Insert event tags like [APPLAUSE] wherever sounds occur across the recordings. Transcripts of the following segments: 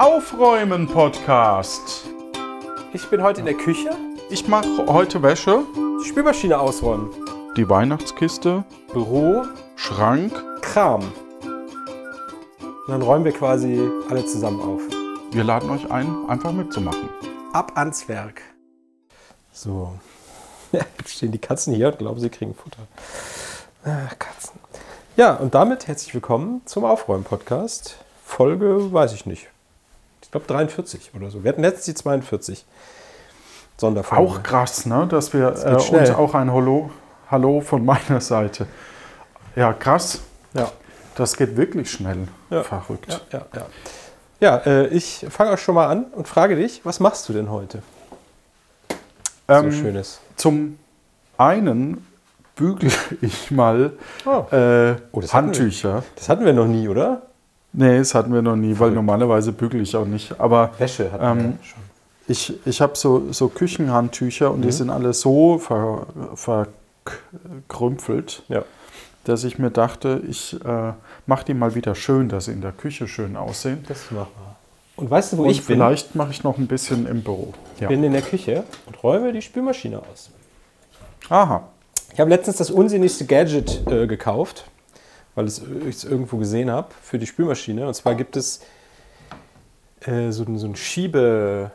Aufräumen Podcast. Ich bin heute in der Küche. Ich mache heute Wäsche, Die Spülmaschine ausräumen. die Weihnachtskiste, Büro, Schrank. Kram. Und dann räumen wir quasi alle zusammen auf. Wir laden euch ein, einfach mitzumachen. Ab ans Werk. So. [LAUGHS] Jetzt stehen die Katzen hier und glauben, sie kriegen Futter. Ach, Katzen. Ja, und damit herzlich willkommen zum Aufräumen-Podcast. Folge, weiß ich nicht. Ich glaube 43 oder so. Wir hatten letztens die 42. Sonderfolge. Auch krass, ne? dass wir geht äh, uns auch ein Hallo, Hallo von meiner Seite. Ja, krass. Ja. Das geht wirklich schnell. Ja. Verrückt. Ja, ja, ja. Ja, äh, ich fange auch schon mal an und frage dich, was machst du denn heute? Ähm, so Schönes. Zum einen bügele [LAUGHS] ich mal Oh. äh, Oh, das hatten. Handtücher. Das hatten wir noch nie, oder? Nee, das hatten wir noch nie, weil normalerweise bügele ich auch nicht. Aber Wäsche hatten Ähm, wir schon. ich, ich habe so, so Küchenhandtücher und Mhm. die sind alle so ver, verkrümpelt, Ja. dass ich mir dachte, ich äh, mache die mal wieder schön, dass sie in der Küche schön aussehen. Das machen wir. Und weißt du, wo und ich bin? vielleicht mache ich noch ein bisschen im Büro. Ich bin in der Küche und räume die Spülmaschine aus. Aha. Ich habe letztens das unsinnigste Gadget äh, gekauft, weil ich es irgendwo gesehen habe, für die Spülmaschine. Und zwar gibt es äh, so, ein- so ein Schiebe...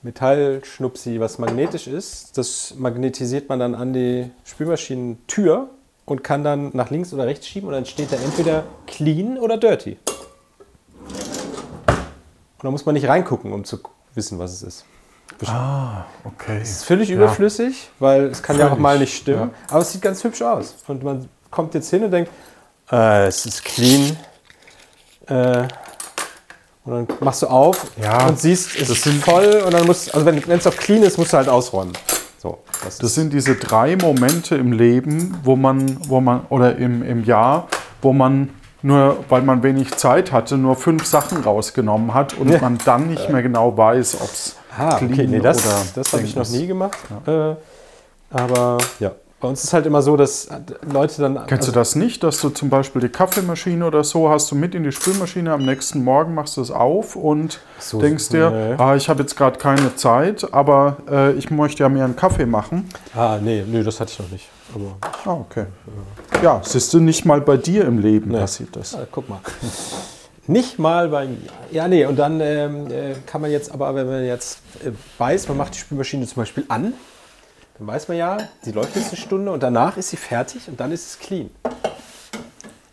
Metallschnupsi, was magnetisch ist, das magnetisiert man dann an die Spülmaschinentür und kann dann nach links oder rechts schieben und dann steht da entweder clean oder dirty. Und da muss man nicht reingucken, um zu wissen, was es ist. Ah, okay. Es ist völlig überflüssig, weil es kann ja auch Völlig, mal nicht stimmen. Aber es sieht ganz hübsch aus. Und man kommt jetzt hin und denkt, äh, es ist clean. Äh, und dann machst du auf Ja, und siehst, es ist voll. Und dann musst, also wenn es auch clean ist, musst du halt ausräumen. So, das Das sind diese drei Momente im Leben, wo man, wo man, oder im, im Jahr, wo man nur, weil man wenig Zeit hatte, nur fünf Sachen rausgenommen hat und Ja. man dann nicht mehr genau weiß, ob es ah, okay, clean nee, das, oder das habe ich noch nie gemacht. Äh, aber ja, bei uns ist halt immer so, dass Leute dann. Kennst du das nicht, dass du zum Beispiel die Kaffeemaschine oder so hast du mit in die Spülmaschine, am nächsten Morgen machst du es auf und so, denkst dir, nee. ah, ich habe jetzt gerade keine Zeit, aber äh, ich möchte ja mir einen Kaffee machen. Ah, nee, nee, das hatte ich noch nicht. Aber Ah, okay. Ja, siehst du nicht mal bei dir im Leben passiert das. Ah, guck mal. [LAUGHS] Nicht mal bei mir. Ja, nee, und dann ähm, äh, kann man jetzt, aber wenn man jetzt äh, weiß, man macht die Spülmaschine zum Beispiel an, dann weiß man ja, die läuft jetzt eine Stunde und danach ist sie fertig und dann ist es clean.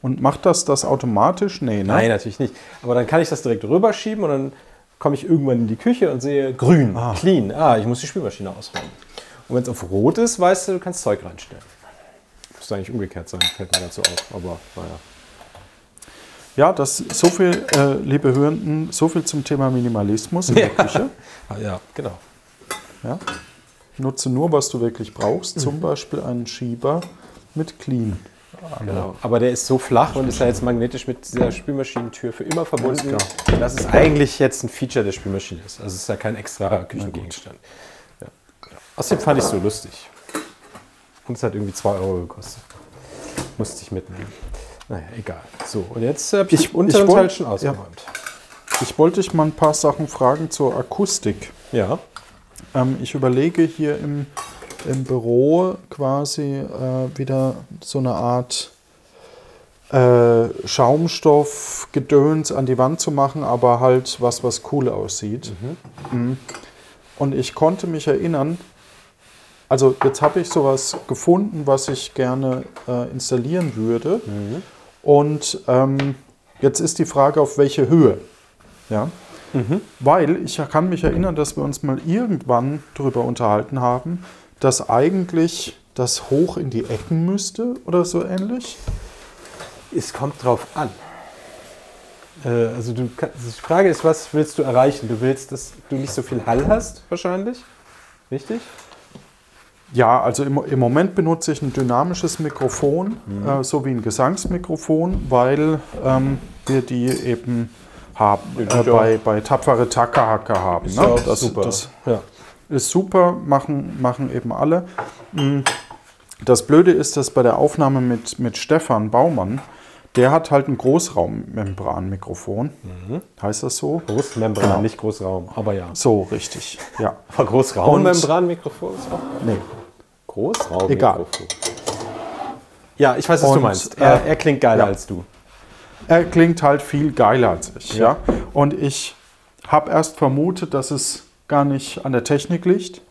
Und macht das das automatisch? Nee, ne? Nein, natürlich nicht. Aber dann kann ich das direkt rüberschieben und dann komme ich irgendwann in die Küche und sehe grün, clean. Ah, ich muss die Spülmaschine ausräumen. Und wenn es auf rot ist, weißt du, du kannst Zeug reinstellen. Müsste eigentlich umgekehrt sein, fällt mir dazu auf. Aber naja. Ja, das so viel, äh, liebe Hörenden, so viel zum Thema Minimalismus in der [LAUGHS] Küche. Ah, ja, genau. Ja. Nutze nur, was du wirklich brauchst, zum Beispiel einen Schieber mit Clean. Genau. Aber der ist so flach und ist ja jetzt magnetisch mit dieser Spülmaschinentür für immer verbunden, Alles dass es eigentlich jetzt ein Feature der Spülmaschine ist. Also es ist ja kein extra Küchengegenstand. Ja. Ja. Außerdem fand ich es so lustig. Und es hat irgendwie 2 Euro gekostet. Musste ich mitnehmen. Naja, egal. So, und jetzt habe ich, Ich- unteren Teil schon ausgeräumt. Ich wollte dich mal ein paar Sachen fragen zur Akustik. Ja. Ähm, ich überlege hier im, im Büro quasi äh, wieder so eine Art äh, Schaumstoff-Gedöns an die Wand zu machen, aber halt was, was cool aussieht. Mhm. Und ich konnte mich erinnern, also jetzt habe ich sowas gefunden, was ich gerne äh, installieren würde. Und ähm, jetzt ist die Frage, auf welche Höhe. Ja? Weil ich kann mich erinnern, dass wir uns mal irgendwann darüber unterhalten haben, dass eigentlich das hoch in die Ecken müsste oder so ähnlich. Es kommt drauf an. Äh, also du, kann- die Frage ist, was willst du erreichen? Du willst, dass du nicht so viel Hall hast, wahrscheinlich. Richtig? Ja, also im, im Moment benutze ich ein dynamisches Mikrofon, äh, so wie ein Gesangsmikrofon, weil ähm, wir die eben haben, Ja, äh, bei, bei tapfere Tackerhacker haben. Ist ne? ja auch das, super. Das ja. ist super, machen, machen eben alle. Mm, Das Blöde ist, dass bei der Aufnahme mit, mit Stefan Baumann, der hat halt ein Großraummembranmikrofon. Heißt das so? Großmembran, Genau. nicht Großraum, aber ja. So, richtig. Ja. [LAUGHS] Aber Großraummembranmikrofon ist auch Nee. Großraum. Egal. Ja, ich weiß, was du Und, meinst. Er, äh, er klingt geiler ja. als du. Er klingt halt viel geiler als ich. Ja. Und ich habe erst vermutet, dass es gar nicht an der Technik liegt,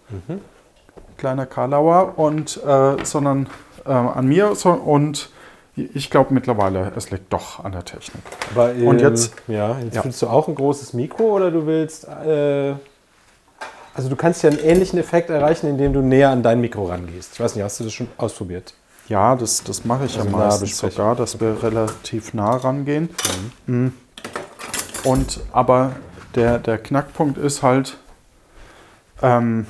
kleiner Karlauer, und, äh, sondern äh, an mir. So, und ich glaube mittlerweile, es liegt doch an der Technik. Aber, Und ähm, jetzt- Ja, jetzt Ja. willst du auch ein großes Mikro oder du willst. Äh, also, du kannst ja einen ähnlichen Effekt erreichen, indem du näher an dein Mikro rangehst. Ich weiß nicht, hast du das schon ausprobiert? Ja, das, das mache ich Also ja meistens sogar, dass wir relativ nah rangehen. Mhm. Und aber der, der Knackpunkt ist halt, ähm,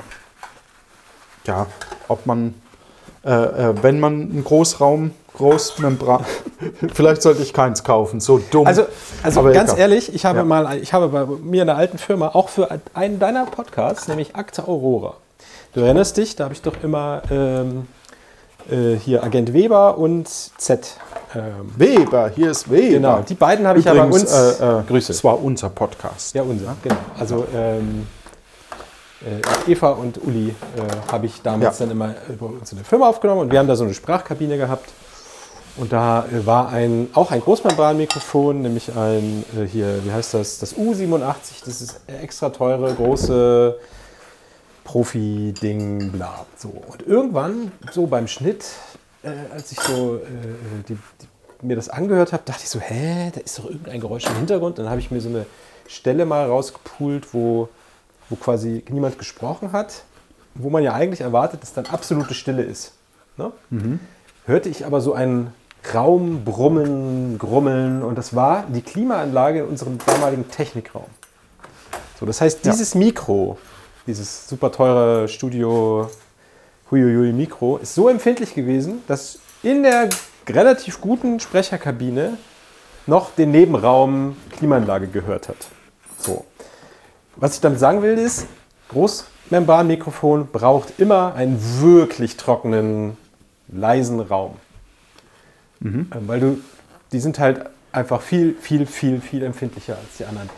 ja, ob man, äh, äh, wenn man einen Großraum, Großmembran, [LAUGHS] vielleicht sollte ich keins kaufen, so dumm. Also, also Aber ganz egal. ehrlich, ich habe Ja. mal, ich habe bei mir in der alten Firma auch für einen deiner Podcasts, nämlich Akte Aurora. Du erinnerst dich, da habe ich doch immer ähm, äh, hier Agent Weber und Z. Ähm, Weber, hier ist Weber. genau, die beiden habe ich ja bei uns. äh, äh, Grüße. Das war unser Podcast. Ja, unser, genau. Also ähm, äh, Eva und Uli äh, habe ich damals Ja. dann immer über uns in der Firma aufgenommen und wir haben da so eine Sprachkabine gehabt. Und da war ein, auch ein Großmembranmikrofon, nämlich ein, hier, wie heißt das, das U87, das ist extra teure, große Profi-Ding, bla. So. Und irgendwann, so beim Schnitt, äh, als ich so äh, die, die, mir das angehört habe, dachte ich so, hä, da ist doch irgendein Geräusch im Hintergrund. Dann habe ich mir so eine Stelle mal rausgepult, wo, wo quasi niemand gesprochen hat, wo man ja eigentlich erwartet, dass dann absolute Stille ist. Ne? Hörte ich aber so ein Raum brummen, grummeln und das war die Klimaanlage in unserem damaligen Technikraum. So, das heißt, Ja. dieses Mikro, dieses super teure Studio Huiuiui Mikro, ist so empfindlich gewesen, dass in der relativ guten Sprecherkabine noch den Nebenraum Klimaanlage gehört hat. So. Was ich damit sagen will, ist, Großmembranmikrofon braucht immer einen wirklich trockenen, leisen Raum. Ähm, Weil du, die sind halt einfach viel, viel, viel, viel empfindlicher als die anderen.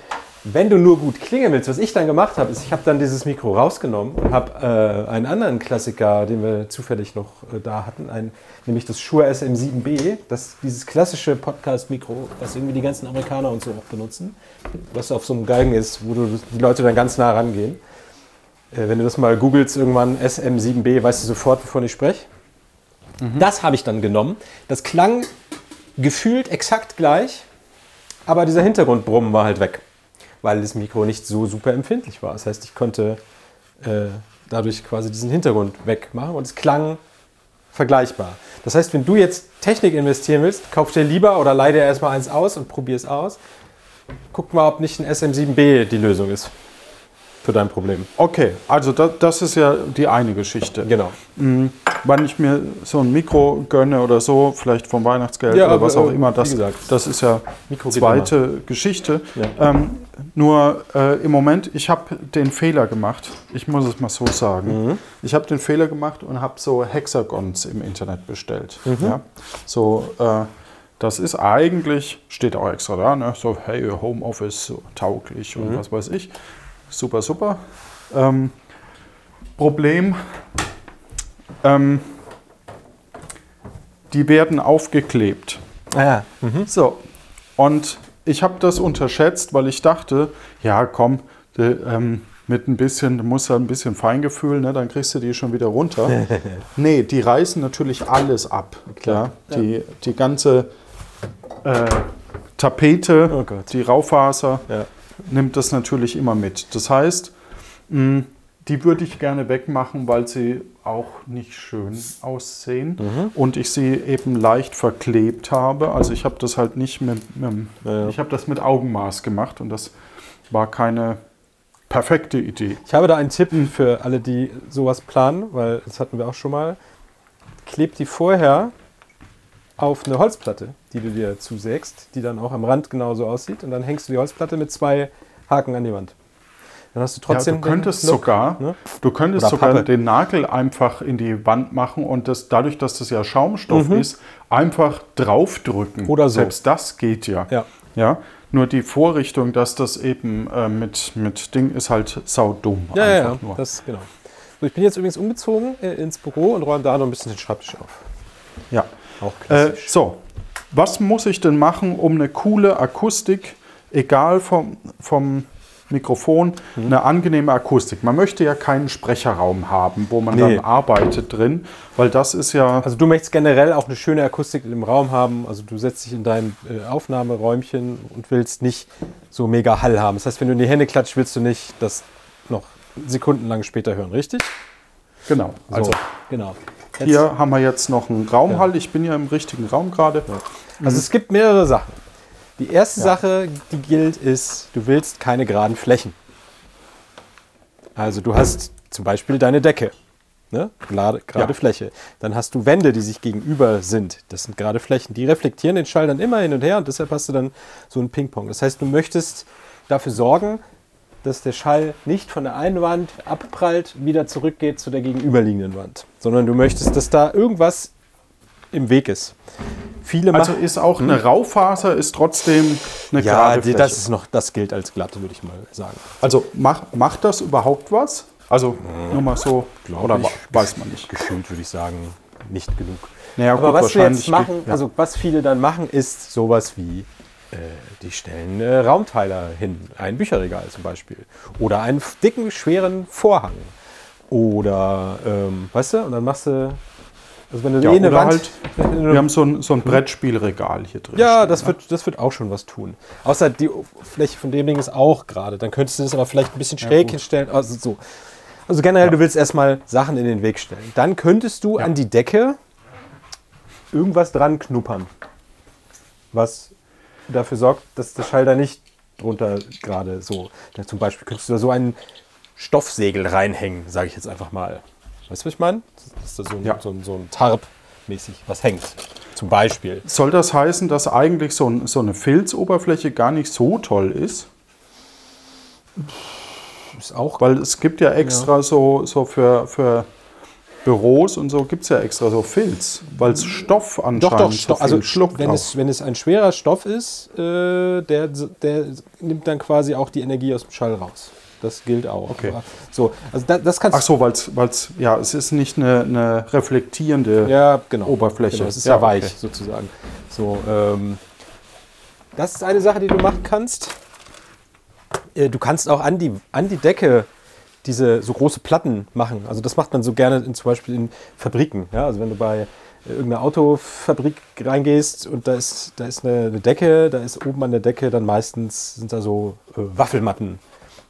Wenn du nur gut klingen willst, was ich dann gemacht habe, ist, ich habe dann dieses Mikro rausgenommen und habe äh, einen anderen Klassiker, den wir zufällig noch äh, da hatten, ein, nämlich das Shure SM7B, das, dieses klassische Podcast-Mikro, was irgendwie die ganzen Amerikaner und so auch benutzen, was auf so einem Galgen ist, wo du, die Leute dann ganz nah rangehen. Äh, wenn du das mal googelst, irgendwann SM7B, weißt du sofort, wovon ich spreche. Das habe ich dann genommen. Das klang gefühlt exakt gleich, aber dieser Hintergrundbrummen war halt weg, weil das Mikro nicht so super empfindlich war. Das heißt, ich konnte äh, dadurch quasi diesen Hintergrund wegmachen und es klang vergleichbar. Das heißt, wenn du jetzt Technik investieren willst, kauf dir lieber oder leih dir erstmal eins aus und probier es aus. Guck mal, ob nicht ein SM7B die Lösung ist für dein Problem. Okay, also das, das ist ja die eine Geschichte. Genau. Mm, Wenn ich mir so ein Mikro gönne oder so, vielleicht vom Weihnachtsgeld Ja, oder was aber, auch äh, immer, das, gesagt, das ist ja Mikro zweite Geschichte. Ja. Ähm, nur äh, im Moment, ich habe den Fehler gemacht, ich muss es mal so sagen, Mhm. ich habe den Fehler gemacht und habe so Hexagons im Internet bestellt. Mhm. Ja? So, äh, das ist eigentlich, steht auch extra da, ne? so hey, Homeoffice so tauglich und Mhm. was weiß ich. Super, super. Ähm, Problem, ähm, die werden aufgeklebt. Ah, ja. Mhm. So, und ich habe das unterschätzt, weil ich dachte, ja komm, de, ähm, mit ein bisschen, du musst ja ein bisschen Feingefühl, ne, dann kriegst du die schon wieder runter. [LAUGHS] nee, die reißen natürlich alles ab. Klar. Ja, die, die ganze äh, Tapete, Oh die Raufaser, Ja. Nimmt das natürlich immer mit. Das heißt, die würde ich gerne wegmachen, weil sie auch nicht schön aussehen Mhm. und ich sie eben leicht verklebt habe. Also ich habe das halt nicht mit, mit Ja, ja. ich habe das mit Augenmaß gemacht und das war keine perfekte Idee. Ich habe da einen Tipp für alle, die sowas planen, weil das hatten wir auch schon mal. Klebt die vorher auf eine Holzplatte, die du dir zusägst, die dann auch am Rand genauso aussieht. Und dann hängst du die Holzplatte mit zwei Haken an die Wand. Dann hast du trotzdem. ja, du könntest den Look, sogar, ne? du könntest Oder sogar Pappe. den Nagel einfach in die Wand machen und das dadurch, dass das ja Schaumstoff ist, einfach draufdrücken. Mhm. Oder so. Selbst das geht ja. Ja. Ja. Nur die Vorrichtung, dass das eben äh, mit, mit Ding ist halt saudumm. Ja, ja, einfach ja. nur. Das, genau. So, ich bin jetzt übrigens umgezogen äh, ins Büro und räume da noch ein bisschen den Schreibtisch auf. ja. Auch Äh, klassisch. so, was muss ich denn machen, um eine coole Akustik, egal vom, vom Mikrofon, Mhm. eine angenehme Akustik? Man möchte ja keinen Sprecherraum haben, wo man Nee. dann arbeitet drin, weil das ist ja. Also du möchtest generell auch eine schöne Akustik im Raum haben. Also du setzt dich in dein äh, Aufnahmeräumchen und willst nicht so mega Hall haben. Das heißt, wenn du in die Hände klatscht, willst du nicht das noch sekundenlang später hören, richtig? Genau. Also so, genau. Jetzt- hier haben wir jetzt noch einen Raumhall. Ich bin ja im richtigen Raum gerade. Also es gibt mehrere Sachen. Die erste Sache, die gilt, ist, du willst keine geraden Flächen. Also du hast zum Beispiel deine Decke, ne? gerade, gerade Ja. Fläche. Dann hast du Wände, die sich gegenüber sind. Das sind gerade Flächen. Die reflektieren den Schall dann immer hin und her und deshalb hast du dann so ein Ping-Pong. Das heißt, du möchtest dafür sorgen, dass der Schall nicht von der einen Wand abprallt, wieder zurückgeht zu der gegenüberliegenden Wand, sondern du möchtest, dass da irgendwas im Weg ist. Viele Also ist auch eine Raufaser ist trotzdem eine ja, gerade Fläche. das ist noch, das gilt als glatt, würde ich mal sagen. also mach, macht das überhaupt was? Also nur mal so, oder ich. weiß man nicht. Gefühlt würde ich sagen, nicht genug. Naja, Aber gut, was wir jetzt machen, ja. also was viele dann machen, ist sowas wie, die stellen äh, Raumteiler hin, ein Bücherregal zum Beispiel. Oder einen dicken, schweren Vorhang. Oder, ähm, weißt du, und dann machst du, also wenn du Ja, eh eine Wand, halt, Wir haben so ein, so ein Brettspielregal hier drin. Ja, stehen, das ne? wird, das wird auch schon was tun. Außer die Fläche von dem Ding ist auch gerade. Dann könntest du das aber vielleicht ein bisschen schräg gut. hinstellen. Also so. Also generell, du willst erstmal Sachen in den Weg stellen. Dann könntest du an die Decke irgendwas dran knuppern. Was dafür sorgt, dass der Schall da nicht drunter gerade so. Ja, zum Beispiel könntest du da so einen Stoffsegel reinhängen, sage ich jetzt einfach mal. Weißt du, was ich meine? Dass da so ein, Ja. so ein, so ein Tarp-mäßig was hängt. Zum Beispiel. Soll das heißen, dass eigentlich so, ein, so eine Filzoberfläche gar nicht so toll ist? Ist auch Weil es gibt ja extra so, so für, für Büros und so gibt es ja extra so Filz, weil es Stoff anscheinend Doch, doch, Stoff, also schluckt wenn auch. es, wenn es ein schwerer Stoff ist, äh, der, der nimmt dann quasi auch die Energie aus dem Schall raus. Das gilt auch. Okay. So, also da, das kannst Ach so, weil es, ja, es ist nicht eine, eine reflektierende ja, genau. Oberfläche. Genau, es ist ja, weich okay. sozusagen. So, ähm, das ist eine Sache, die du machen kannst. Äh, Du kannst auch an die, an die Decke diese so große Platten machen. Also das macht man so gerne in, zum Beispiel in Fabriken. Ja? Also wenn du bei äh, irgendeiner Autofabrik reingehst und da ist, da ist eine, eine Decke, da ist oben an der Decke dann meistens sind da so äh, Waffelmatten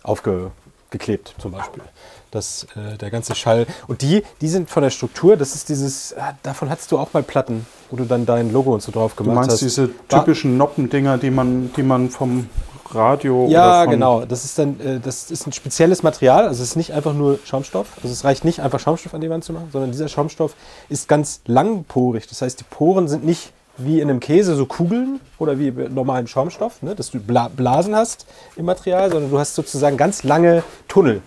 aufgeklebt zum Beispiel. Das, äh, der ganze Schall. Und die, die sind von der Struktur, das ist dieses, ah, davon hattest du auch mal Platten, wo du dann dein Logo und so drauf Du gemacht meinst hast. diese typischen Noppendinger, die man, die man vom Radio Ja, genau. Das ist dann, äh, das ist ein spezielles Material. Also es ist nicht einfach nur Schaumstoff. Also es reicht nicht einfach Schaumstoff an die Wand zu machen, sondern dieser Schaumstoff ist ganz langporig. Das heißt, die Poren sind nicht wie in einem Käse so Kugeln oder wie bei normalem Schaumstoff, ne, dass du Bla Blasen hast im Material, sondern du hast sozusagen ganz lange Tunnel.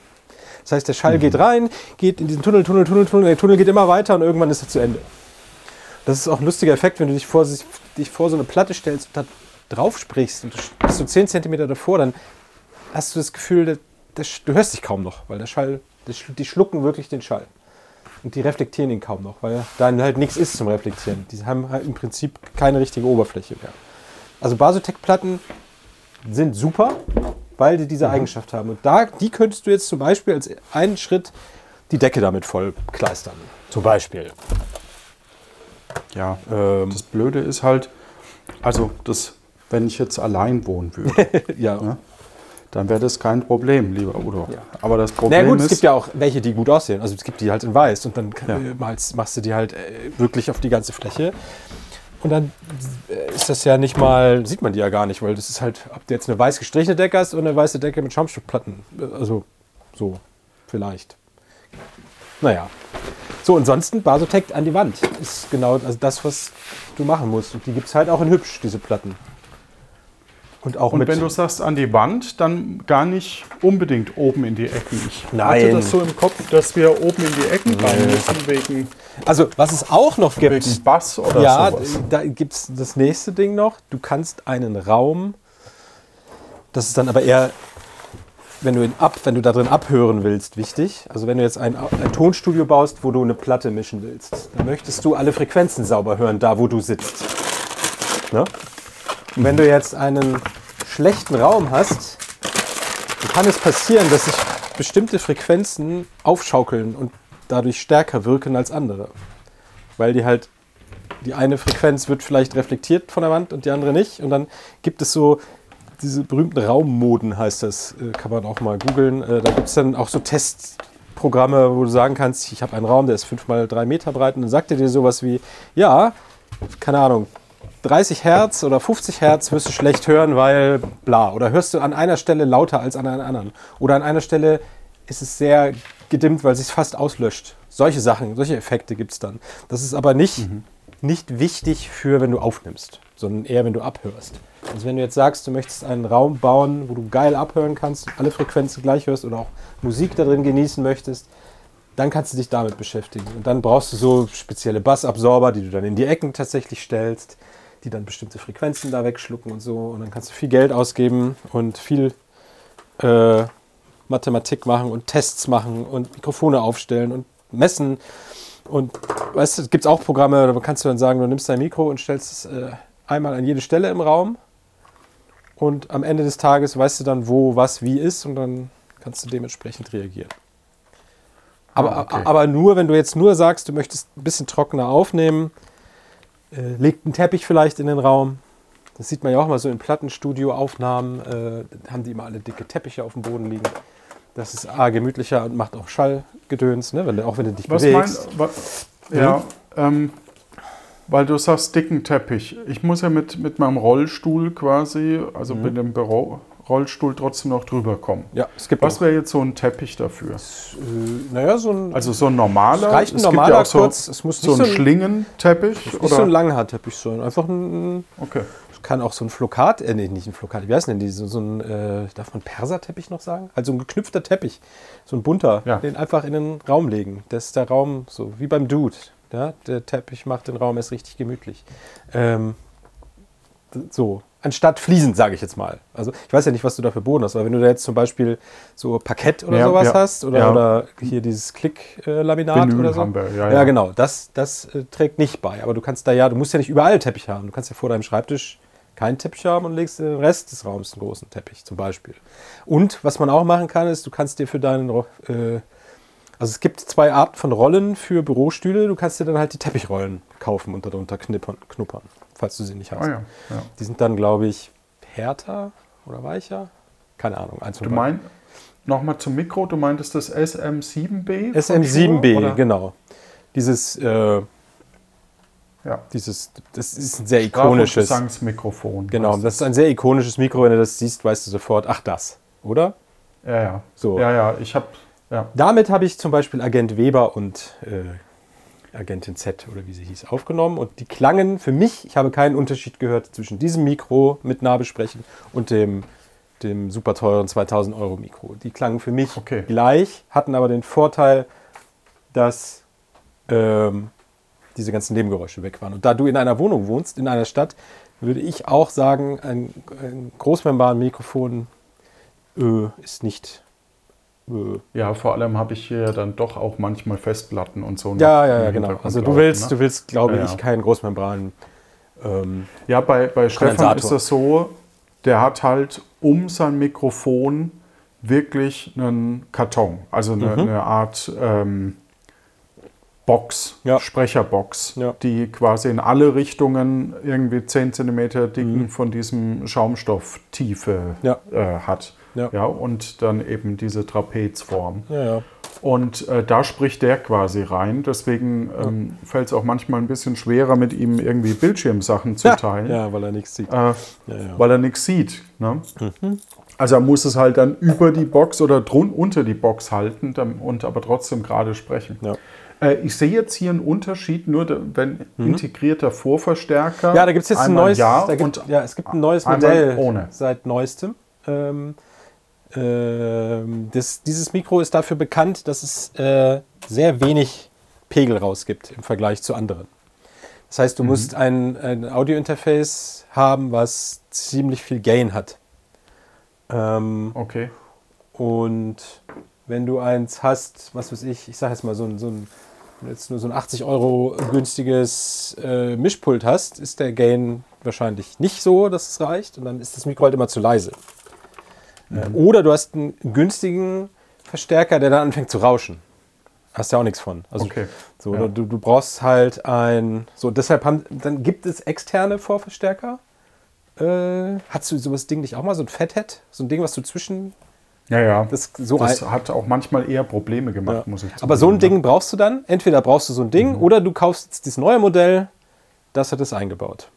Das heißt, der Schall geht rein, geht in diesen Tunnel, Tunnel, Tunnel, Tunnel, der Tunnel geht immer weiter und irgendwann ist er zu Ende. Das ist auch ein lustiger Effekt, wenn du dich vor, sich- dich vor so eine Platte stellst und da drauf sprichst und du bist so 10 cm davor, dann hast du das Gefühl, der, Sch- du hörst dich kaum noch, weil der Schall, die schlucken wirklich den Schall. Und die reflektieren ihn kaum noch, weil da halt nichts ist zum Reflektieren. Die haben halt im Prinzip keine richtige Oberfläche mehr. Also Basotec-Platten sind super, weil die diese Eigenschaft haben. Und da, die könntest du jetzt zum Beispiel als einen Schritt die Decke damit voll kleistern. Zum Beispiel. Ja, Ähm, das Blöde ist halt, also das, wenn ich jetzt allein wohnen würde, [LAUGHS] ja. Ja. dann wäre das kein Problem, lieber Udo. Ja. Aber das Na Problem ja, gut, es ist, gibt ja auch welche, die gut aussehen. Also es gibt die halt in weiß und dann Ja. äh, machst du die halt äh, wirklich auf die ganze Fläche. Und dann äh, ist das ja nicht mal, sieht man die ja gar nicht, weil das ist halt, ob du jetzt eine weiß gestrichene Decke hast oder eine weiße Decke mit Schaumstoffplatten. Also so, vielleicht. Naja. So, ansonsten Basotec an die Wand ist genau also das, was du machen musst. Und die gibt es halt auch in hübsch, diese Platten. Und auch Und mit. wenn du sagst an die Wand, dann gar nicht unbedingt oben in die Ecken. Ich Nein. hatte das so im Kopf, dass wir oben in die Ecken rein müssen wegen, also, was es auch noch gibt. wegen Bass oder ja, sowas. da gibt es das nächste Ding noch. Du kannst einen Raum, das ist dann aber eher, wenn du, ihn ab, wenn du da drin abhören willst, wichtig. Also wenn du jetzt ein, ein Tonstudio baust, wo du eine Platte mischen willst, dann möchtest du alle Frequenzen sauber hören, da wo du sitzt. Ne? Und wenn du jetzt einen schlechten Raum hast, dann kann es passieren, dass sich bestimmte Frequenzen aufschaukeln und dadurch stärker wirken als andere. Weil die halt die eine Frequenz wird vielleicht reflektiert von der Wand und die andere nicht. Und dann gibt es so diese berühmten Raummoden, heißt das, äh, kann man auch mal googeln. Äh, Da gibt es dann auch so Testprogramme, wo du sagen kannst, ich habe einen Raum, der ist 5 mal 3 Meter breit und dann sagt er dir sowas wie, ja, keine Ahnung, 30 Hertz oder 50 Hertz wirst du schlecht hören, weil bla. Oder hörst du an einer Stelle lauter als an einer anderen. Oder an einer Stelle ist es sehr gedimmt, weil es sich fast auslöscht. Solche Sachen, solche Effekte gibt es dann. Das ist aber nicht, nicht wichtig für, wenn du aufnimmst, sondern eher, wenn du abhörst. Also wenn du jetzt sagst, du möchtest einen Raum bauen, wo du geil abhören kannst, alle Frequenzen gleich hörst oder auch Musik da drin genießen möchtest, dann kannst du dich damit beschäftigen. Und dann brauchst du so spezielle Bassabsorber, die du dann in die Ecken tatsächlich stellst, die dann bestimmte Frequenzen da wegschlucken und so. Und dann kannst du viel Geld ausgeben und viel äh, Mathematik machen und Tests machen und Mikrofone aufstellen und messen. Und weißt du, es gibt auch Programme, da kannst du dann sagen, du nimmst dein Mikro und stellst es äh, einmal an jede Stelle im Raum. Und am Ende des Tages weißt du dann, wo was wie ist und dann kannst du dementsprechend reagieren. Aber, Ah, okay. aber nur, wenn du jetzt nur sagst, du möchtest ein bisschen trockener aufnehmen, äh, legt einen Teppich vielleicht in den Raum. Das sieht man ja auch mal so in Plattenstudio-Aufnahmen, äh, haben die immer alle dicke Teppiche auf dem Boden liegen. Das ist A, gemütlicher und macht auch Schallgedöns, ne? wenn auch wenn du dich Was bewegst. mein, wa, ja, ähm, weil du sagst dicken Teppich. Ich muss ja mit, mit meinem Rollstuhl quasi, also Mhm. mit dem Büro Rollstuhl trotzdem noch drüber kommen. Ja, es gibt Was wäre jetzt so ein Teppich dafür? äh, naja, so ein, Also so ein normaler, Es reicht ein es gibt normaler ja auch so, kurz, es muss so nicht ein so ein- Schlingenteppich nicht oder so ein Langhaarteppich sein, einfach ein, okay. kann auch so ein Flokat, äh, nee, nicht ein Flokat, wie heißt denn die, so, so ein, äh, darf man Perserteppich noch sagen? Also ein geknüpfter Teppich, so ein bunter, Ja. den einfach in den Raum legen. Das ist der Raum, so wie beim Dude. Ja? Der Teppich macht den Raum erst richtig gemütlich. Ähm, so, anstatt Fliesen, sage ich jetzt mal. Also ich weiß ja nicht, was du da für Boden hast, aber wenn du da jetzt zum Beispiel so Parkett oder Ja, sowas ja. hast oder, Ja. oder hier dieses Klick-Laminat Vinyl oder so. wir, ja, genau, das, das äh, trägt nicht bei. Aber du kannst da ja, du musst ja nicht überall Teppich haben. Du kannst ja vor deinem Schreibtisch keinen Teppich haben und legst den Rest des Raums einen großen Teppich zum Beispiel. Und was man auch machen kann, ist, du kannst dir für deinen, äh, also es gibt zwei Arten von Rollen für Bürostühle. Du kannst dir dann halt die Teppichrollen kaufen und darunter knippern, knuppern, falls du sie nicht hast. Ah ja, ja. Die sind dann, glaube ich, härter oder weicher. Keine Ahnung. Eins Du meinst, nochmal zum Mikro, du meintest das SM7B? von SM7B, Shure, oder? genau. Dieses, äh, Ja. dieses, das ist ein sehr ikonisches. Gesangsmikrofon. Genau, das ist ein sehr ikonisches Mikro. Wenn du das siehst, weißt du sofort, ach das, oder? Ja, ja. So. Ja, ja, ich habe, ja. Damit habe ich zum Beispiel Agent Weber und äh, Agentin Z oder wie sie hieß aufgenommen und die klangen für mich, ich habe keinen Unterschied gehört zwischen diesem Mikro mit Nahbesprechen und dem, dem super teuren 2000 Euro Mikro. Die klangen für mich Okay. gleich, hatten aber den Vorteil, dass ähm, diese ganzen Nebengeräusche weg waren. Und da du in einer Wohnung wohnst, in einer Stadt, würde ich auch sagen, ein, ein Großmembran-Mikrofon äh, ist nicht. Äh, Ja, vor allem habe ich hier dann doch auch manchmal Festplatten und so. ja, ja, ja, genau. Also du willst, ne? du willst, glaube Ja, ich, ja. keinen Großmembran. Ähm, Ja, bei, bei Stefan ist das so, der hat halt um sein Mikrofon wirklich einen Karton, also eine, Mhm. eine Art ähm, Box, Ja. Sprecherbox, die quasi in alle Richtungen irgendwie 10 cm dicken Mhm. von diesem Schaumstofftiefe äh, hat. Ja. und dann eben diese Trapezform. ja, ja. Und äh, da spricht der quasi rein. Deswegen ähm, fällt es auch manchmal ein bisschen schwerer, mit ihm irgendwie Bildschirmsachen zu teilen. Ja, weil er nichts sieht. Äh, Ja, ja. weil er nichts sieht. Ne? Mhm. Also er muss es halt dann über die Box oder drun unter die Box halten dann, und aber trotzdem gerade sprechen. Ja. Äh, ich sehe jetzt hier einen Unterschied, nur wenn integrierter Vorverstärker. Mhm. Ja, da gibt es jetzt ein neues. Ja gibt, und ja, es gibt ein neues Modell ohne. seit neuestem. Ähm, das, dieses Mikro ist dafür bekannt, dass es äh, sehr wenig Pegel rausgibt im Vergleich zu anderen. Das heißt, du Mhm. musst ein, ein Audio-Interface haben, was ziemlich viel Gain hat. Ähm, Okay. und wenn du eins hast, was weiß ich, ich sag jetzt mal so ein, so ein jetzt nur so ein 80 Euro günstiges äh, Mischpult hast, ist der Gain wahrscheinlich nicht so, dass es reicht und dann ist das Mikro halt immer zu leise. Äh, oder du hast einen günstigen Verstärker, der dann anfängt zu rauschen. Hast ja auch nichts von. Also Okay. so, Ja. du, du brauchst halt ein. So, deshalb haben, dann gibt es externe Vorverstärker. Äh, hast du sowas Ding nicht auch mal, so ein Fathead? So ein Ding, was du zwischen Ja, ja. das so Das hat auch manchmal eher Probleme gemacht, ja. muss ich Aber so ein Ding brauchst du dann. Entweder brauchst du so ein Ding Mhm. oder du kaufst jetzt dieses neue Modell, das hat es eingebaut.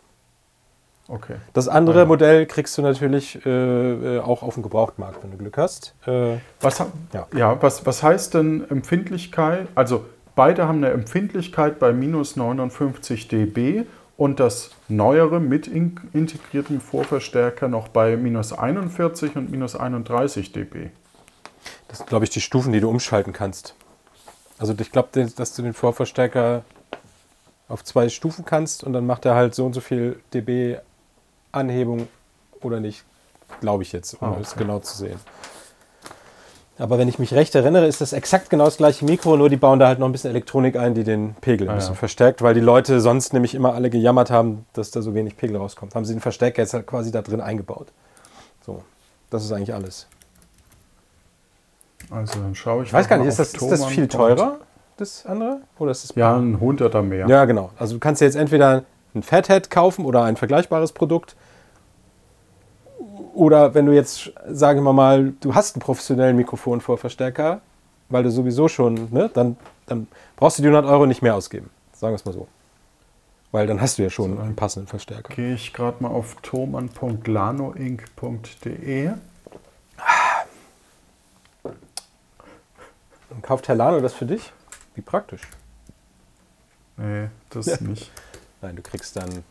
Okay. Das andere ja. Modell kriegst du natürlich äh, äh, auch auf dem Gebrauchtmarkt, wenn du Glück hast. Äh, Was, Ja. ja. was, was heißt denn Empfindlichkeit? Also beide haben eine Empfindlichkeit bei minus 59 dB und das neuere mit in integriertem Vorverstärker noch bei minus 41 und minus 31 dB. das sind, glaube ich, die Stufen, die du umschalten kannst. Also ich glaube, dass du den Vorverstärker auf zwei Stufen kannst und dann macht er halt so und so viel dB Anhebung oder nicht, glaube ich jetzt, um Ah, es okay. genau zu sehen. Aber wenn ich mich recht erinnere, ist das exakt genau das gleiche Mikro, nur die bauen da halt noch ein bisschen Elektronik ein, die den Pegel ein Ah, bisschen ja. verstärkt, weil die Leute sonst nämlich immer alle gejammert haben, dass da so wenig Pegel rauskommt. Haben sie den Verstärker jetzt halt quasi da drin eingebaut. So, das ist eigentlich alles. Also dann schaue ich. Ich weiß gar nicht, ist das, ist das viel teurer, das andere? Oder ist das Ja, ein Hunderter mehr. Ja, genau. Also du kannst dir jetzt entweder ein Fathead kaufen oder ein vergleichbares Produkt. Oder wenn du jetzt, sagen wir mal, du hast einen professionellen Mikrofonvorverstärker, weil du sowieso schon, ne, dann, dann brauchst du die 100 Euro nicht mehr ausgeben. Sagen wir es mal so. Weil dann hast du ja schon einen passenden Verstärker. Gehe ich gerade mal auf thomann.lanoinc.de. Und kauft Herr Lano das für dich? Wie praktisch. Nee, das [LAUGHS] nicht. Nein, du kriegst dann ein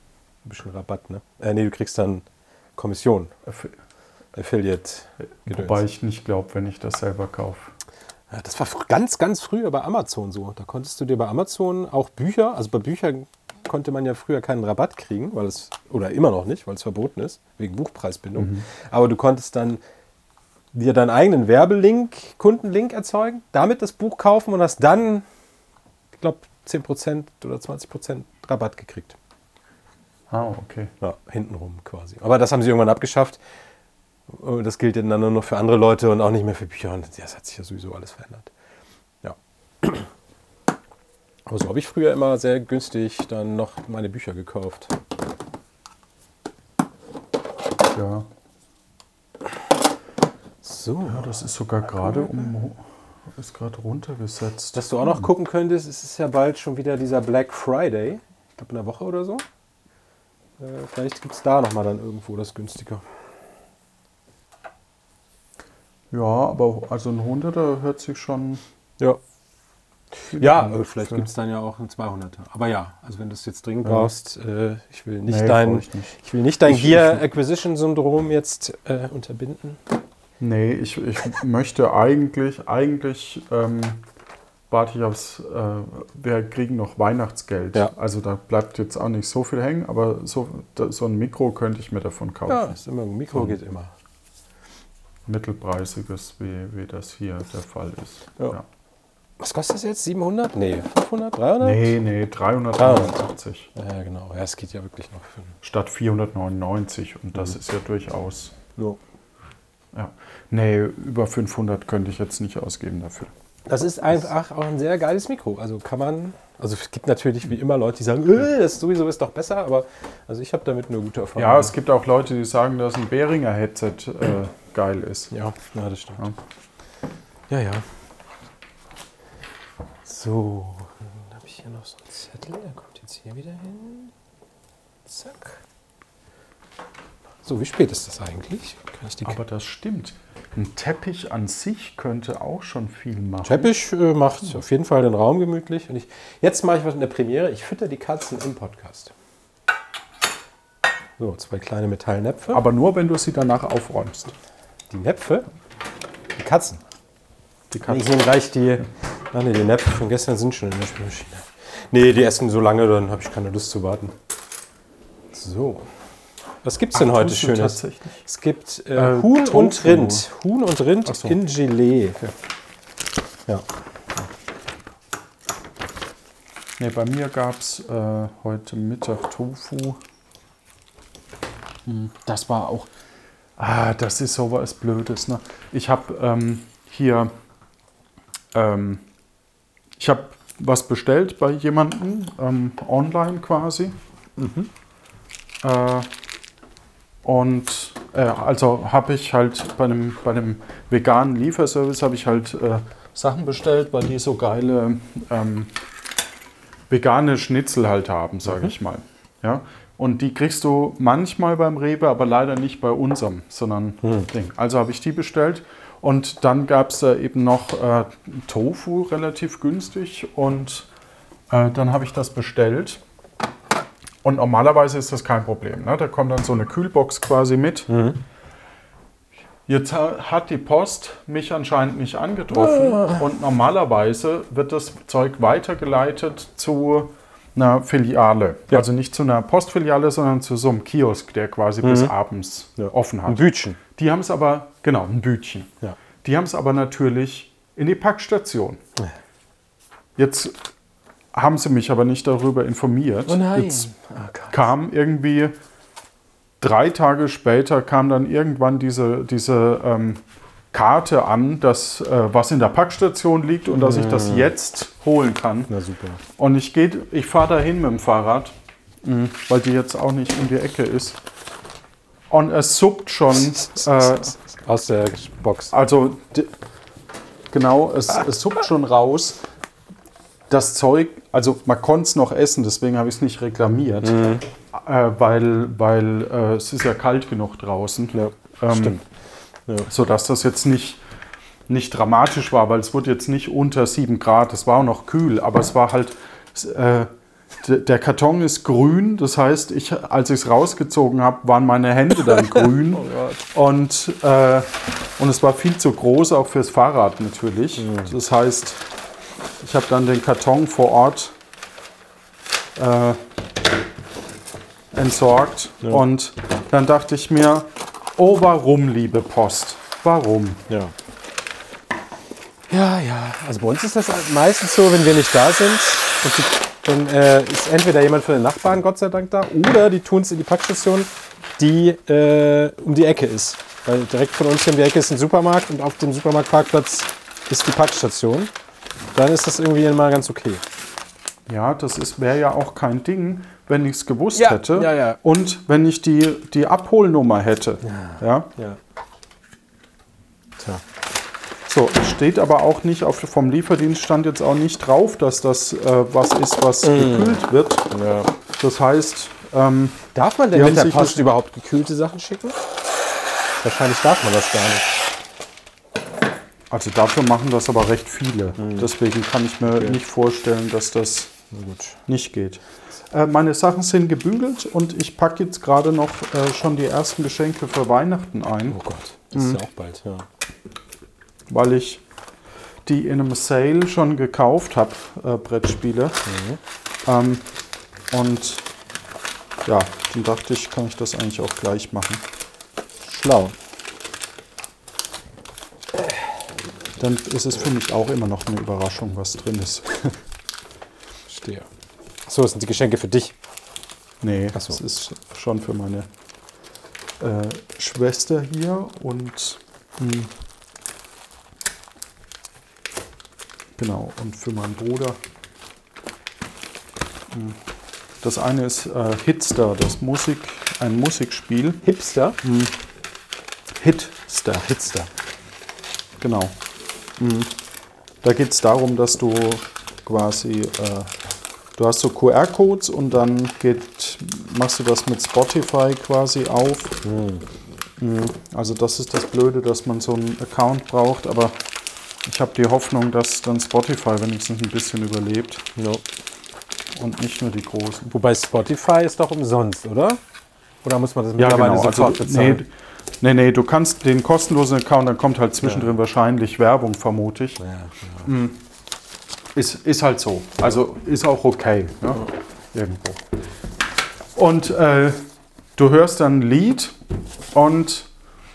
bisschen Rabatt, ne? Äh, nee, du kriegst dann Kommission, Affiliate. Gedöns. Wobei ich nicht glaube, wenn ich das selber kaufe. Ja, das war ganz, ganz früher bei Amazon so. Da konntest du dir bei Amazon auch Bücher, also bei Büchern konnte man ja früher keinen Rabatt kriegen, weil es, oder immer noch nicht, weil es verboten ist, wegen Buchpreisbindung. Aber du konntest dann dir deinen eigenen Werbelink, Kundenlink erzeugen, damit das Buch kaufen und hast dann, ich glaube, 10% oder 20% Rabatt gekriegt. Ah, okay. Ja, hintenrum quasi. Aber das haben sie irgendwann abgeschafft. Das gilt dann nur noch für andere Leute und auch nicht mehr für Bücher. Und das hat sich ja sowieso alles verändert. Ja. Aber so habe ich früher immer sehr günstig dann noch meine Bücher gekauft. Ja. So. ja, das ist sogar gerade um ist gerade runtergesetzt. Dass du auch noch gucken könntest, es ist ja bald schon wieder dieser Black Friday. Glaube in einer Woche oder so. Äh, vielleicht gibt es da nochmal dann irgendwo das günstiger. Ja, aber also ein 100er hört sich schon. Ja. Ja, an. aber vielleicht gibt es dann ja auch einen 200er. Aber ja, also wenn du es jetzt dringend Ja. brauchst, äh, ich will nicht Nee, dein, ich nicht. ich will nicht dein Ich- Gear ich- Acquisition Syndrom jetzt äh, unterbinden. Nee, ich, ich möchte eigentlich, eigentlich ähm, warte ich aufs, äh, wir kriegen noch Weihnachtsgeld. Ja. Also da bleibt jetzt auch nicht so viel hängen, aber so, da, so ein Mikro könnte ich mir davon kaufen. Ja, ist immer ein Mikro geht immer. Mittelpreisiges, wie, wie das hier der Fall ist. Ja. Was kostet das jetzt? 700? Nee, 500? 300? Nee, nee, 389 Ja, genau. Ja, es geht ja wirklich noch für statt 499 und Mhm. das ist ja durchaus, so. ja. Nee, über 500 könnte ich jetzt nicht ausgeben dafür. Das ist einfach auch ein sehr geiles Mikro. Also kann man. Also es gibt natürlich wie immer Leute, die sagen, äh, das sowieso ist doch besser, aber also ich habe damit eine gute Erfahrung. Ja, es gibt auch Leute, die sagen, dass ein Behringer Headset äh, [CLEARS THROAT] geil ist. Ja, ja, das stimmt. Ja. Ja, ja. So, dann habe ich hier noch so einen Zettel. Der kommt jetzt hier wieder hin. Zack. So, wie spät ist das eigentlich? Aber das stimmt. Ein Teppich an sich könnte auch schon viel machen. Teppich äh, macht auf jeden Fall den Raum gemütlich. Und ich, jetzt mache ich was in der Premiere. Ich fütter die Katzen im Podcast. So, zwei kleine Metallnäpfe. Aber nur, wenn du sie danach aufräumst. die Näpfe? Die Katzen. Die Ich Katze. nehme gleich die. Ach nee, die Näpfe von gestern sind schon in der Spülmaschine. Nee, die essen so lange, dann habe ich keine Lust zu warten. So. Was gibt's denn Ach, heute Schönes? Es gibt äh, Äh, Huhn Tofu. und Rind. Huhn und Rind so. in Gelee. Ja. Nee, bei mir gab es äh, heute Mittag Tofu. Hm, Das war auch. Ah, das ist so was Blödes. Ne? Ich habe ähm, hier. Ähm, ich habe was bestellt bei jemandem, ähm, online quasi. Äh, und äh, also habe ich halt bei einem, bei einem veganen Lieferservice habe ich halt äh, Sachen bestellt, weil die so geile ähm, vegane Schnitzel halt haben, sage ich mal. Ja? Und die kriegst du manchmal beim Rewe, aber leider nicht bei unserem, sondern Ding. Also habe ich die bestellt. Und dann gab es äh, eben noch äh, Tofu relativ günstig und äh, dann habe ich das bestellt. Und normalerweise ist das kein Problem. Ne? Da kommt dann so eine Kühlbox quasi mit. Jetzt ha- hat die Post mich anscheinend nicht angetroffen und normalerweise wird das Zeug weitergeleitet zu einer Filiale. Ja. Also nicht zu einer Postfiliale, sondern zu so einem Kiosk, der quasi bis abends offen Ein hat. Bütchen. Die haben es aber, genau, ein Bütchen. Ja. Die haben es aber natürlich in die Packstation. Jetzt haben sie mich aber nicht darüber informiert. Jetzt kam irgendwie drei Tage später kam dann irgendwann diese, diese ähm, Karte an, dass äh, was in der Packstation liegt und dass ich das jetzt holen kann. Na super. Und ich gehe, ich fahre dahin mit dem Fahrrad, weil die jetzt auch nicht um die Ecke ist. Und es suppt schon, äh, Aus der Box. also genau, es, es suppt schon raus. Das Zeug, also man konnte es noch essen, deswegen habe ich es nicht reklamiert, Mhm. äh, weil, weil äh, es ist ja kalt genug draußen. Ja, Ähm, stimmt. sodass das jetzt nicht, nicht dramatisch war, weil es wurde jetzt nicht unter 7 Grad, es war auch noch kühl, aber es war halt, äh, der Karton ist grün, das heißt, ich, als ich es rausgezogen habe, waren meine Hände dann [LAUGHS] grün und, äh, und es war viel zu groß, auch fürs Fahrrad natürlich. Das heißt, ich habe dann den Karton vor Ort äh, entsorgt und dann dachte ich mir, oh warum, liebe Post, warum? Ja. Ja, ja. Also bei uns ist das meistens so, wenn wir nicht da sind, und die, dann äh, ist entweder jemand von den Nachbarn, Gott sei Dank, da, oder die tun es in die Packstation, die äh, um die Ecke ist. Weil direkt von uns hier um die Ecke ist ein Supermarkt und auf dem Supermarktparkplatz ist die Packstation. Dann ist das irgendwie immer ganz okay. Ja, das wäre ja auch kein Ding, wenn ich es gewusst Ja, hätte ja, ja. und wenn ich die, die Abholnummer hätte. Ja. Ja. Tja. So, es steht aber auch nicht auf vom Lieferdienst stand jetzt auch nicht drauf, dass das äh, was ist, was gekühlt wird. Ja. Das heißt, ähm, Darf man denn mit der Post überhaupt gekühlte Sachen schicken? Wahrscheinlich darf man das gar nicht. Also dafür machen das aber recht viele. Deswegen kann ich mir nicht vorstellen, dass das nicht geht. Äh, meine Sachen sind gebügelt und ich packe jetzt gerade noch äh, schon die ersten Geschenke für Weihnachten ein. Oh Gott, das ist ja auch bald, ja. weil ich die in einem Sale schon gekauft habe, äh, Brettspiele. Ähm, und ja, dann dachte ich, kann ich das eigentlich auch gleich machen. Schlau. Dann ist es für mich auch immer noch eine Überraschung, was drin ist. [LAUGHS] Verstehe. So, das sind die Geschenke für dich. nee, so. das ist schon für meine äh, Schwester hier und mh, genau und für meinen Bruder. Mh. Das eine ist äh, Hitster, das Musik, ein Musikspiel. Hipster? Hitster. Hitster. Genau. Mhm. Da geht es darum, dass du quasi, äh, du hast so QR-Codes und dann geht machst du das mit Spotify quasi auf. Mhm. Also das ist das Blöde, dass man so einen Account braucht, aber ich habe die Hoffnung, dass dann Spotify wenigstens ein bisschen überlebt Ja. und nicht nur die großen. Wobei Spotify ist doch umsonst, oder? Oder muss man das mittlerweile sofort Also, nee, bezahlen? nee, nee, du kannst den kostenlosen Account, dann kommt halt zwischendrin wahrscheinlich Werbung, vermute ich. Ja, Ist, ist halt so. Also ist auch okay. Ne? Irgendwo. Und äh, du hörst dann ein Lied und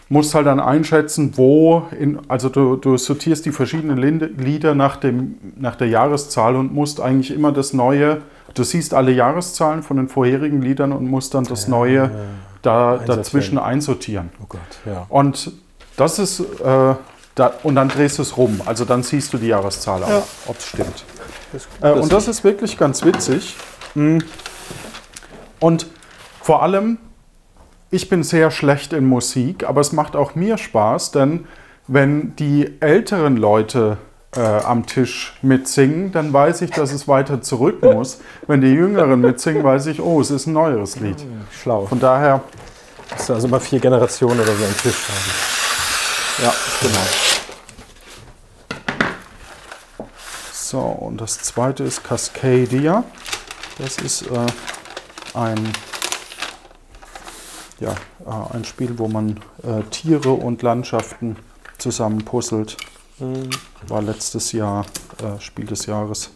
musst halt dann einschätzen, wo, in, also du, du sortierst die verschiedenen Linde- Lieder nach, dem, nach der Jahreszahl und musst eigentlich immer das Neue, du siehst alle Jahreszahlen von den vorherigen Liedern und musst dann das Neue da, dazwischen einsortieren. Oh Gott, ja. Und das ist, äh, da, und dann drehst du es rum. Also dann siehst du die Jahreszahl auch, Ja. ob es stimmt. Das, Äh, und das ist wirklich ganz witzig. Mm. Und vor allem, ich bin sehr schlecht in Musik, aber es macht auch mir Spaß, denn wenn die älteren Leute äh, am Tisch mitsingen, dann weiß ich, dass es weiter zurück muss. Wenn die Jüngeren mitsingen, weiß ich, oh, es ist ein neueres Lied. schlau. Von daher, Musst du also mal vier Generationen oder so am Tisch haben. ja, genau. So, und das zweite ist Cascadia. Das ist äh, ein, ja, äh, ein Spiel, wo man äh, Tiere und Landschaften zusammen puzzelt. War letztes Jahr äh, Spiel des Jahres.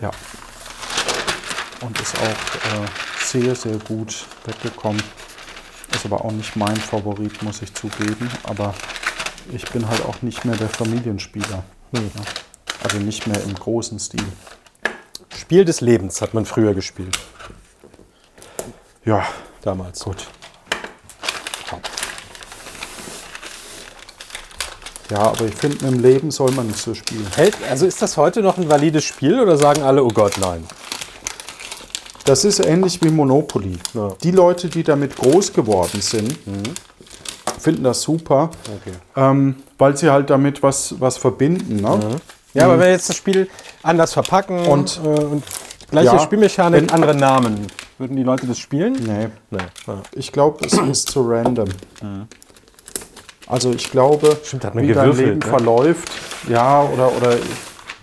Ja. Und ist auch äh, sehr, sehr gut weggekommen. Ist aber auch nicht mein Favorit, muss ich zugeben. Aber ich bin halt auch nicht mehr der Familienspieler. Ja. Also nicht mehr im großen Stil. Spiel des Lebens hat man früher gespielt. Ja, Damals. gut. Ja, aber ich finde, im Leben soll man nicht so spielen. Hält, also ist das heute noch ein valides Spiel oder sagen alle, oh Gott, nein? Das ist ähnlich wie Monopoly. Ja. Die Leute, die damit groß geworden sind, finden das super, Okay. ähm, weil sie halt damit was, was verbinden. Ne? Ja, aber wenn wir jetzt das Spiel anders verpacken Und- äh, und gleiche Ja, Spielmechanik, wenn- andere Namen, würden die Leute das spielen? Nee, Nee. Ja. ich glaube, es ist zu random. Also ich glaube, Stimmt, wie dein gewürfelt, Leben ne? verläuft, ja, oder, oder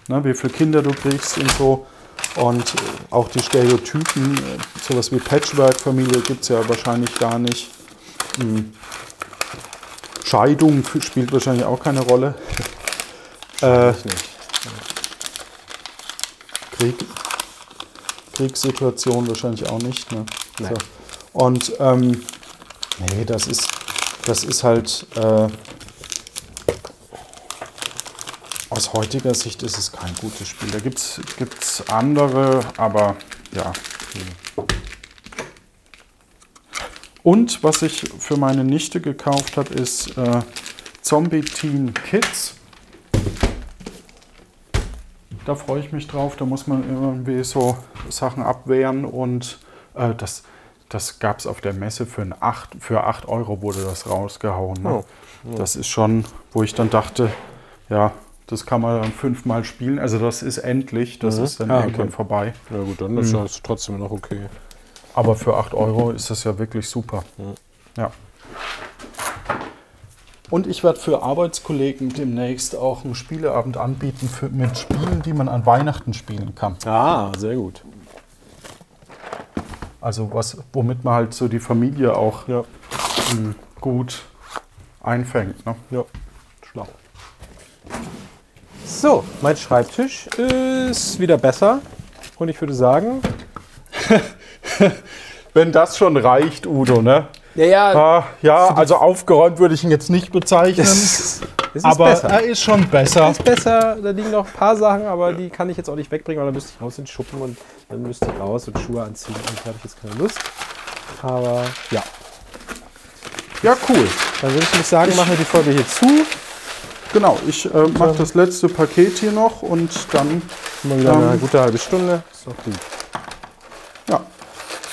ne, wie viele Kinder du kriegst und so. Und äh, auch die Stereotypen, äh, sowas wie Patchwork-Familie gibt es ja wahrscheinlich gar nicht. Hm. Scheidung spielt wahrscheinlich auch keine Rolle. äh. Krieg, Kriegssituation wahrscheinlich auch nicht. Ne? So. Und ähm, nee, das ist, das ist halt äh, aus heutiger Sicht ist es kein gutes Spiel. Da gibt es andere, aber ja. Und was ich für meine Nichte gekauft habe, ist äh, Zombie Teen Kids. Da freue ich mich drauf. Da muss man irgendwie so Sachen abwehren und äh, das, das gab es auf der Messe für, ein 8, für 8 Euro wurde das rausgehauen. Ne? Oh, Das ist schon, wo ich dann dachte, ja, das kann man dann fünfmal spielen. Also das ist endlich, das Mhm. ist dann Ah, irgendwann okay. vorbei. Na gut, dann ist das trotzdem noch okay. Aber für 8 Euro ist das ja wirklich super. Ja. Und ich werde für Arbeitskollegen demnächst auch einen Spieleabend anbieten für, mit Spielen, die man an Weihnachten spielen kann. Ah, sehr gut. Also was, womit man halt so die Familie auch Ja, ähm, gut einfängt. Ne? ja. Schlau. So, mein Schreibtisch ist wieder besser. Und ich würde sagen, [LAUGHS] Wenn das schon reicht, Udo, ne? ja, ja, Ah, ja, also aufgeräumt würde ich ihn jetzt nicht bezeichnen. [LAUGHS] es ist aber besser. er ist schon besser. ist besser. Da liegen noch ein paar Sachen, aber die kann ich jetzt auch nicht wegbringen, weil dann müsste ich raus in den Schuppen und dann müsste ich raus und Schuhe anziehen. Und da habe ich jetzt keine Lust. Aber ja, Ja, cool. dann würde ich nämlich sagen, machen wir die Folge hier zu. Genau, ich äh, mache das letzte Paket hier noch und dann Mal wieder Ähm, eine gute halbe Stunde. Ist doch gut. ja,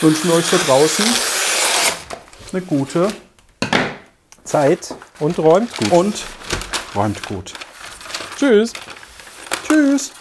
wünschen wir euch da draußen eine gute Zeit und räumt gut. und räumt gut. Tschüss. Tschüss.